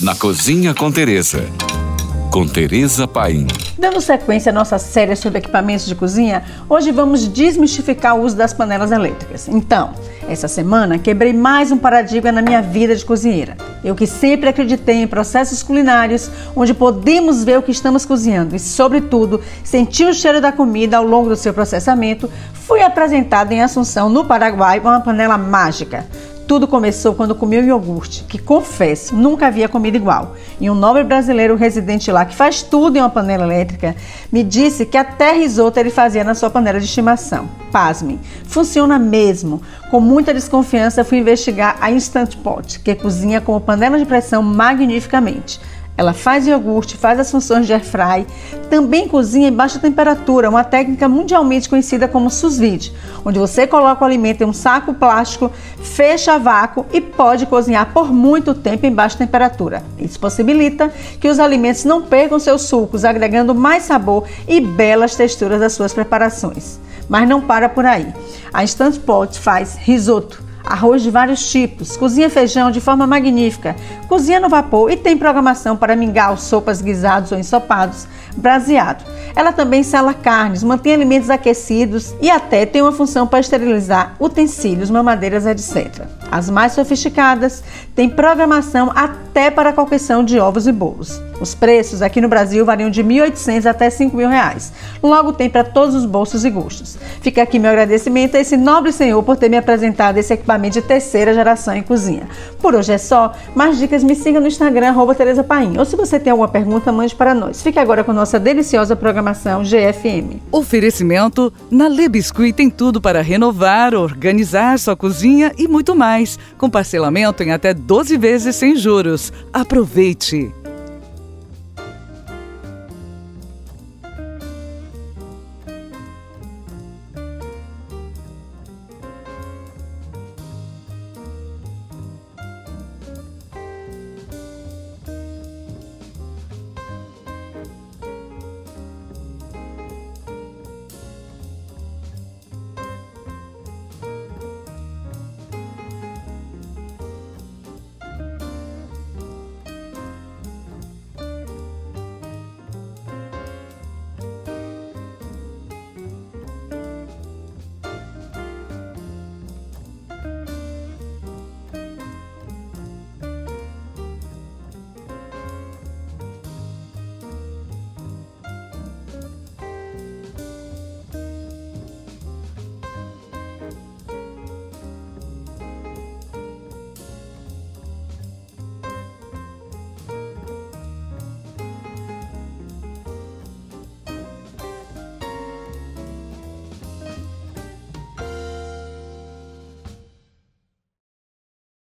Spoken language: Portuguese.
na Cozinha com Teresa. Com Teresa Paim. Dando sequência à nossa série sobre equipamentos de cozinha, hoje vamos desmistificar o uso das panelas elétricas. Então, essa semana quebrei mais um paradigma na minha vida de cozinheira. Eu que sempre acreditei em processos culinários onde podemos ver o que estamos cozinhando e, sobretudo, sentir o cheiro da comida ao longo do seu processamento, fui apresentada em Assunção, no Paraguai, com uma panela mágica. Tudo começou quando comi o iogurte, que confesso, nunca havia comido igual. E um nobre brasileiro residente lá, que faz tudo em uma panela elétrica, me disse que até risoto ele fazia na sua panela de estimação. Pasmem, funciona mesmo. Com muita desconfiança, fui investigar a Instant Pot, que cozinha como panela de pressão magnificamente. Ela faz iogurte, faz as funções de air fry, também cozinha em baixa temperatura, uma técnica mundialmente conhecida como sous vide, onde você coloca o alimento em um saco plástico, fecha a vácuo e pode cozinhar por muito tempo em baixa temperatura. Isso possibilita que os alimentos não percam seus sucos, agregando mais sabor e belas texturas das suas preparações. Mas não para por aí. A Instant Pot faz risoto, arroz de vários tipos, cozinha feijão de forma magnífica, cozinha no vapor e tem programação para mingau, sopas, guisados ou ensopados, braseado. Ela também sala carnes, mantém alimentos aquecidos e até tem uma função para esterilizar utensílios, mamadeiras, etc. As mais sofisticadas têm programação até para a confecção de ovos e bolos. Os preços aqui no Brasil variam de R$ 1.800 até 5.000 reais. Logo tem para todos os bolsos e gostos. Fica aqui meu agradecimento a esse nobre senhor por ter me apresentado esse equipamento de terceira geração em cozinha. Por hoje é só. Mais dicas me siga no Instagram, Tereza Paim. Ou se você tem alguma pergunta, mande para nós. Fique agora com nossa deliciosa programação GFM. Oferecimento na Le Biscuit tem tudo para renovar, organizar sua cozinha e muito mais. Com parcelamento em até 12 vezes sem juros. Aproveite!